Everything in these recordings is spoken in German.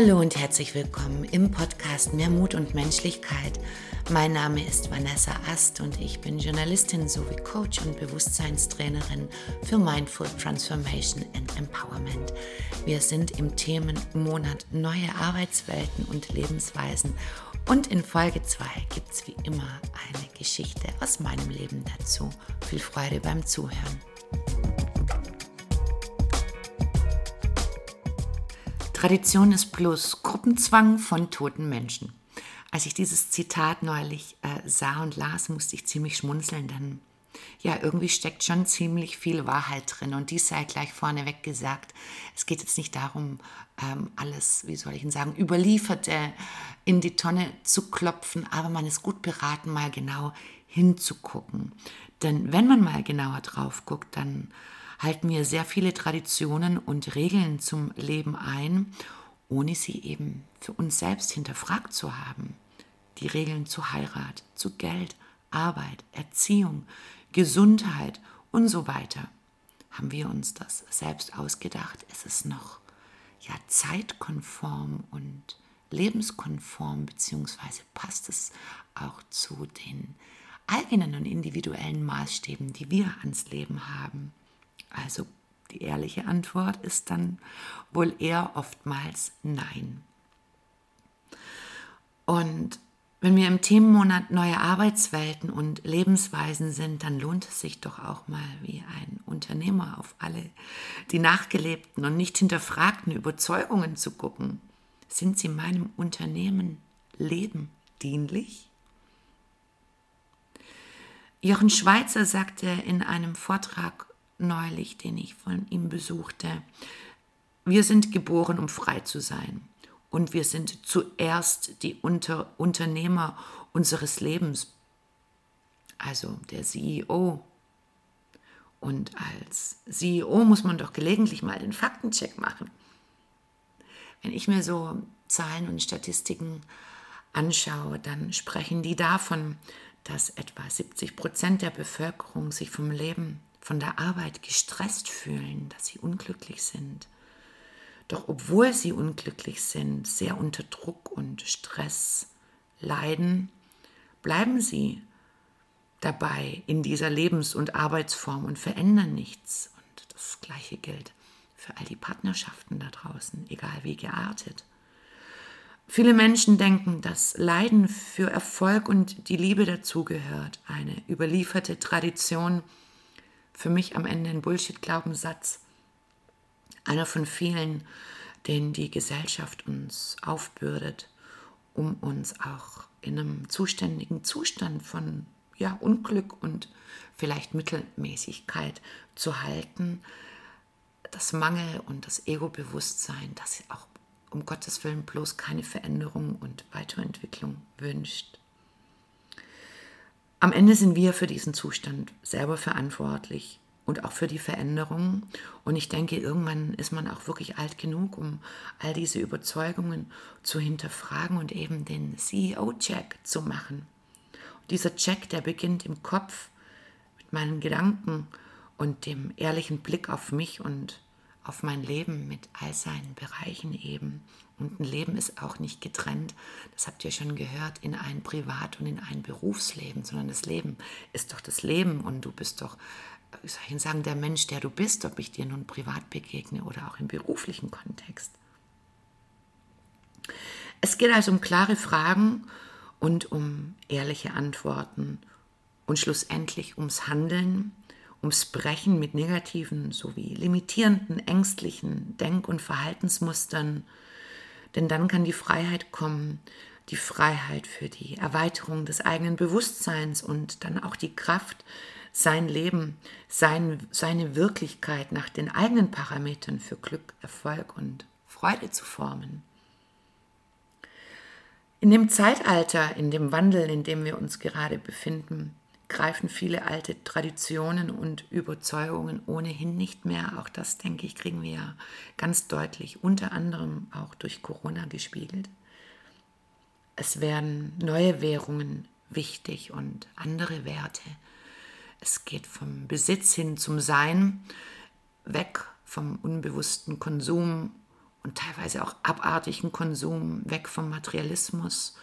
Hallo und herzlich willkommen im Podcast Mehr Mut und Menschlichkeit. Mein Name ist Vanessa Ast und ich bin Journalistin sowie Coach und Bewusstseinstrainerin für Mindful Transformation and Empowerment. Wir sind im Themenmonat Neue Arbeitswelten und Lebensweisen und in Folge 2 gibt es wie immer eine Geschichte aus meinem Leben dazu. Viel Freude beim Zuhören. Tradition ist Plus, Gruppenzwang von toten Menschen. Als ich dieses Zitat neulich äh, sah und las, musste ich ziemlich schmunzeln, denn ja, irgendwie steckt schon ziemlich viel Wahrheit drin. Und dies sei gleich vorneweg gesagt. Es geht jetzt nicht darum, ähm, alles, wie soll ich denn sagen, überlieferte in die Tonne zu klopfen, aber man ist gut beraten, mal genau hinzugucken. Denn wenn man mal genauer drauf guckt, dann halten wir sehr viele Traditionen und Regeln zum Leben ein, ohne sie eben für uns selbst hinterfragt zu haben. Die Regeln zu Heirat, zu Geld, Arbeit, Erziehung, Gesundheit und so weiter. Haben wir uns das selbst ausgedacht? Ist es noch ja zeitkonform und lebenskonform, beziehungsweise passt es auch zu den eigenen und individuellen Maßstäben, die wir ans Leben haben? Also die ehrliche Antwort ist dann wohl eher oftmals Nein. Und wenn wir im Themenmonat neue Arbeitswelten und Lebensweisen sind, dann lohnt es sich doch auch mal wie ein Unternehmer auf alle die nachgelebten und nicht hinterfragten Überzeugungen zu gucken. Sind sie meinem Unternehmen Leben dienlich? Jochen Schweizer sagte in einem Vortrag neulich, den ich von ihm besuchte. Wir sind geboren, um frei zu sein. Und wir sind zuerst die Unter Unternehmer unseres Lebens, also der CEO. Und als CEO muss man doch gelegentlich mal den Faktencheck machen. Wenn ich mir so Zahlen und Statistiken anschaue, dann sprechen die davon, dass etwa 70 Prozent der Bevölkerung sich vom Leben von der Arbeit gestresst fühlen, dass sie unglücklich sind. Doch obwohl sie unglücklich sind, sehr unter Druck und Stress leiden, bleiben sie dabei in dieser Lebens- und Arbeitsform und verändern nichts. Und das Gleiche gilt für all die Partnerschaften da draußen, egal wie geartet. Viele Menschen denken, dass Leiden für Erfolg und die Liebe dazugehört, eine überlieferte Tradition, für mich am Ende ein Bullshit-Glaubenssatz. Einer von vielen, den die Gesellschaft uns aufbürdet, um uns auch in einem zuständigen Zustand von ja, Unglück und vielleicht Mittelmäßigkeit zu halten. Das Mangel und das Ego-Bewusstsein, das auch um Gottes Willen bloß keine Veränderung und Weiterentwicklung wünscht. Am Ende sind wir für diesen Zustand selber verantwortlich und auch für die Veränderung. Und ich denke, irgendwann ist man auch wirklich alt genug, um all diese Überzeugungen zu hinterfragen und eben den CEO-Check zu machen. Und dieser Check, der beginnt im Kopf mit meinen Gedanken und dem ehrlichen Blick auf mich und auf mein Leben mit all seinen Bereichen eben. Und ein Leben ist auch nicht getrennt, das habt ihr schon gehört, in ein Privat- und in ein Berufsleben, sondern das Leben ist doch das Leben und du bist doch, wie soll ich sagen, der Mensch, der du bist, ob ich dir nun privat begegne oder auch im beruflichen Kontext. Es geht also um klare Fragen und um ehrliche Antworten und schlussendlich ums Handeln ums Brechen mit negativen sowie limitierenden, ängstlichen Denk- und Verhaltensmustern. Denn dann kann die Freiheit kommen, die Freiheit für die Erweiterung des eigenen Bewusstseins und dann auch die Kraft, sein Leben, sein, seine Wirklichkeit nach den eigenen Parametern für Glück, Erfolg und Freude zu formen. In dem Zeitalter, in dem Wandel, in dem wir uns gerade befinden, greifen viele alte Traditionen und Überzeugungen ohnehin nicht mehr. Auch das, denke ich, kriegen wir ja ganz deutlich, unter anderem auch durch Corona gespiegelt. Es werden neue Währungen wichtig und andere Werte. Es geht vom Besitz hin zum Sein, weg vom unbewussten Konsum und teilweise auch abartigen Konsum, weg vom Materialismus,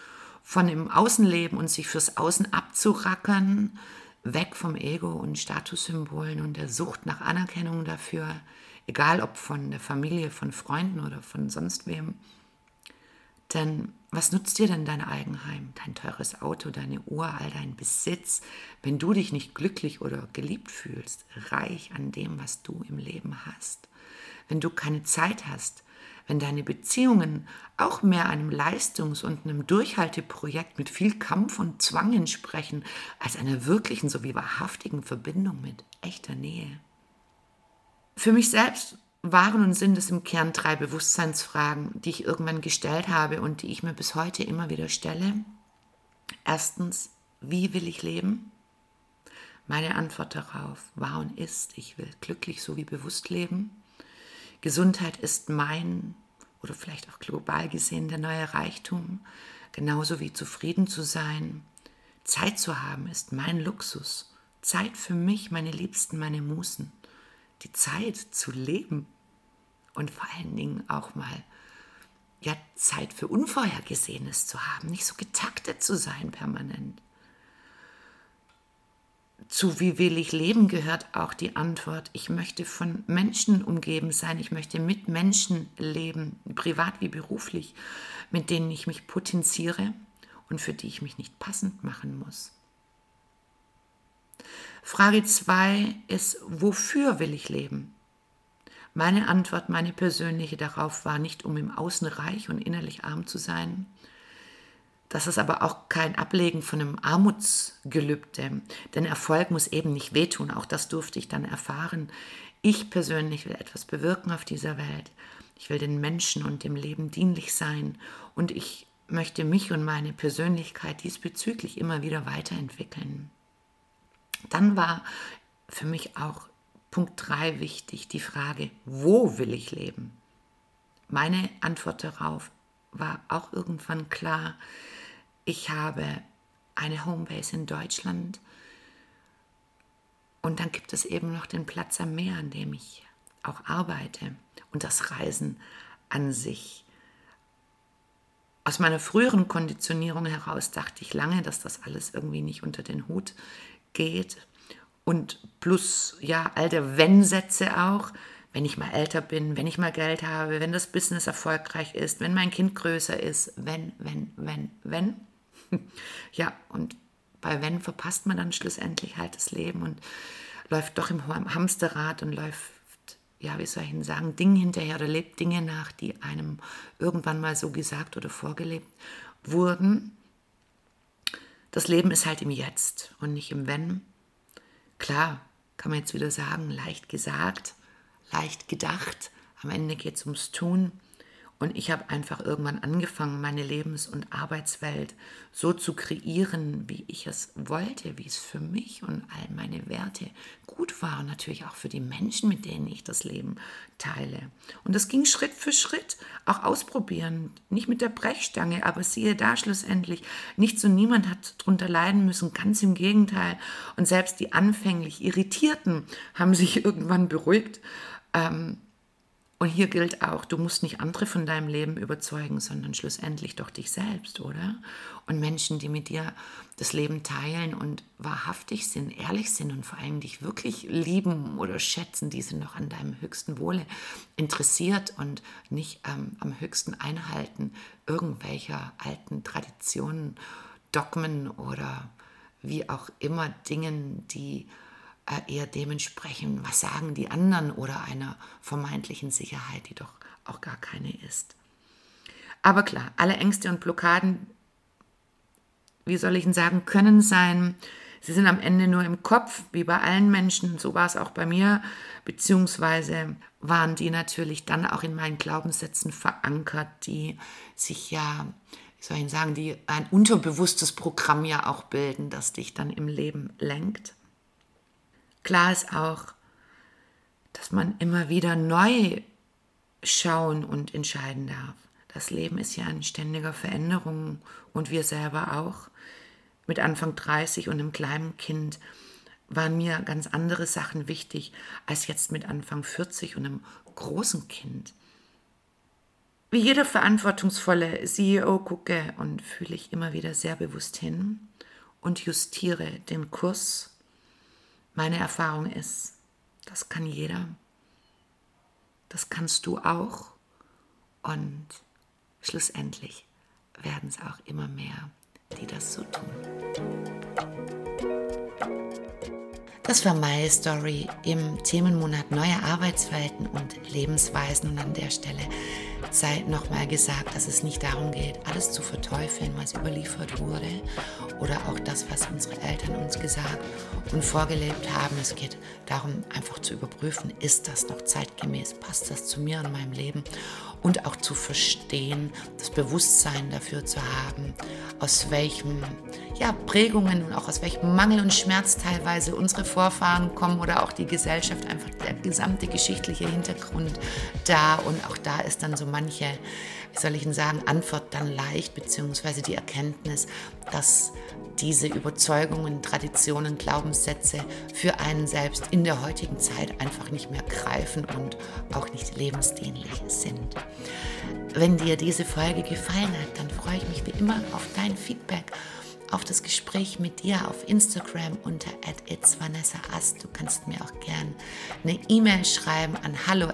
von dem Außenleben und sich fürs Außen abzurackern, weg vom Ego und Statussymbolen und der Sucht nach Anerkennung dafür, egal ob von der Familie, von Freunden oder von sonst wem. Denn was nutzt dir denn dein Eigenheim, dein teures Auto, deine Uhr, all dein Besitz, wenn du dich nicht glücklich oder geliebt fühlst, reich an dem, was du im Leben hast? Wenn du keine Zeit hast, wenn deine Beziehungen auch mehr einem Leistungs- und einem Durchhalteprojekt mit viel Kampf und Zwang entsprechen, als einer wirklichen sowie wahrhaftigen Verbindung mit echter Nähe. Für mich selbst waren und sind es im Kern drei Bewusstseinsfragen, die ich irgendwann gestellt habe und die ich mir bis heute immer wieder stelle. Erstens, wie will ich leben? Meine Antwort darauf war und ist, ich will glücklich sowie bewusst leben. Gesundheit ist mein oder vielleicht auch global gesehen der neue Reichtum, genauso wie zufrieden zu sein. Zeit zu haben ist mein Luxus. Zeit für mich, meine Liebsten, meine Musen. Die Zeit zu leben und vor allen Dingen auch mal ja, Zeit für Unvorhergesehenes zu haben, nicht so getaktet zu sein permanent zu wie will ich leben gehört auch die Antwort, ich möchte von Menschen umgeben sein, ich möchte mit Menschen leben, privat wie beruflich, mit denen ich mich potenziere und für die ich mich nicht passend machen muss. Frage 2 ist, wofür will ich leben? Meine Antwort, meine persönliche darauf war nicht, um im Außen reich und innerlich arm zu sein, das ist aber auch kein Ablegen von einem Armutsgelübde, denn Erfolg muss eben nicht wehtun. Auch das durfte ich dann erfahren. Ich persönlich will etwas bewirken auf dieser Welt. Ich will den Menschen und dem Leben dienlich sein und ich möchte mich und meine Persönlichkeit diesbezüglich immer wieder weiterentwickeln. Dann war für mich auch Punkt 3 wichtig, die Frage, wo will ich leben? Meine Antwort darauf war auch irgendwann klar, ich habe eine Homebase in Deutschland und dann gibt es eben noch den Platz am Meer, an dem ich auch arbeite und das Reisen an sich. Aus meiner früheren Konditionierung heraus dachte ich lange, dass das alles irgendwie nicht unter den Hut geht. Und plus, ja, all der Wenn-Sätze auch, wenn ich mal älter bin, wenn ich mal Geld habe, wenn das Business erfolgreich ist, wenn mein Kind größer ist, wenn, wenn, wenn, wenn. ja, und bei wenn verpasst man dann schlussendlich halt das Leben und läuft doch im Hamsterrad und läuft, ja, wie soll ich denn sagen, Dingen hinterher oder lebt Dinge nach, die einem irgendwann mal so gesagt oder vorgelebt wurden. Das Leben ist halt im Jetzt und nicht im Wenn. Klar, kann man jetzt wieder sagen, leicht gesagt, leicht gedacht. Am Ende geht es ums Tun. Und ich habe einfach irgendwann angefangen, meine Lebens- und Arbeitswelt so zu kreieren, wie ich es wollte, wie es für mich und all meine Werte gut war und natürlich auch für die Menschen, mit denen ich das Leben teile. Und das ging Schritt für Schritt, auch ausprobieren, nicht mit der Brechstange, aber siehe da schlussendlich, nichts und niemand hat darunter leiden müssen, ganz im Gegenteil. Und selbst die anfänglich Irritierten haben sich irgendwann beruhigt. Ähm, und hier gilt auch, du musst nicht andere von deinem Leben überzeugen, sondern schlussendlich doch dich selbst, oder? Und Menschen, die mit dir das Leben teilen und wahrhaftig sind, ehrlich sind und vor allem dich wirklich lieben oder schätzen, die sind noch an deinem höchsten Wohle interessiert und nicht ähm, am höchsten Einhalten irgendwelcher alten Traditionen, Dogmen oder wie auch immer Dingen, die eher dementsprechend, was sagen die anderen oder einer vermeintlichen Sicherheit, die doch auch gar keine ist. Aber klar, alle Ängste und Blockaden, wie soll ich denn sagen, können sein, sie sind am Ende nur im Kopf, wie bei allen Menschen, so war es auch bei mir, beziehungsweise waren die natürlich dann auch in meinen Glaubenssätzen verankert, die sich ja, wie soll ich sagen, die ein unterbewusstes Programm ja auch bilden, das dich dann im Leben lenkt. Klar ist auch, dass man immer wieder neu schauen und entscheiden darf. Das Leben ist ja in ständiger Veränderung und wir selber auch. Mit Anfang 30 und einem kleinen Kind waren mir ganz andere Sachen wichtig als jetzt mit Anfang 40 und einem großen Kind. Wie jeder verantwortungsvolle CEO gucke und fühle ich immer wieder sehr bewusst hin und justiere den Kurs. Meine Erfahrung ist, das kann jeder. Das kannst du auch. Und schlussendlich werden es auch immer mehr, die das so tun. Das war meine Story im Themenmonat Neue Arbeitswelten und Lebensweisen. Und an der Stelle sei nochmal gesagt, dass es nicht darum geht, alles zu verteufeln, was überliefert wurde oder auch das, was unsere Eltern uns gesagt und vorgelebt haben. Es geht darum, einfach zu überprüfen, ist das noch zeitgemäß, passt das zu mir und meinem Leben und auch zu verstehen, das Bewusstsein dafür zu haben, aus welchen ja, Prägungen und auch aus welchem Mangel und Schmerz teilweise unsere Vorfahren kommen oder auch die Gesellschaft, einfach der gesamte geschichtliche Hintergrund da und auch da ist dann so manche, wie soll ich denn sagen, Antwort dann leicht, beziehungsweise die Erkenntnis, dass diese Überzeugungen, Traditionen, Glaubenssätze für einen selbst in der heutigen Zeit einfach nicht mehr greifen und auch nicht lebensdienlich sind. Wenn dir diese Folge gefallen hat, dann freue ich mich wie immer auf dein Feedback auf das Gespräch mit dir auf Instagram unter @itsvanessaast. Du kannst mir auch gern eine E-Mail schreiben an hallo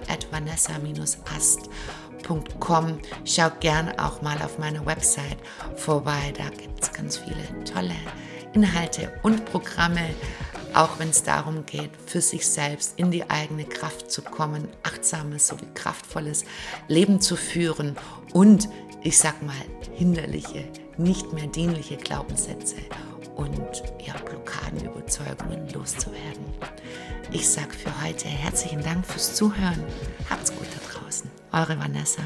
vanessa-ast.com. Schau gern auch mal auf meiner Website vorbei. Da gibt es ganz viele tolle Inhalte und Programme auch wenn es darum geht, für sich selbst in die eigene Kraft zu kommen, achtsames sowie kraftvolles Leben zu führen und, ich sag mal, hinderliche, nicht mehr dienliche Glaubenssätze und ja, Blockaden, loszuwerden. Ich sage für heute herzlichen Dank fürs Zuhören. Habt's gut da draußen. Eure Vanessa.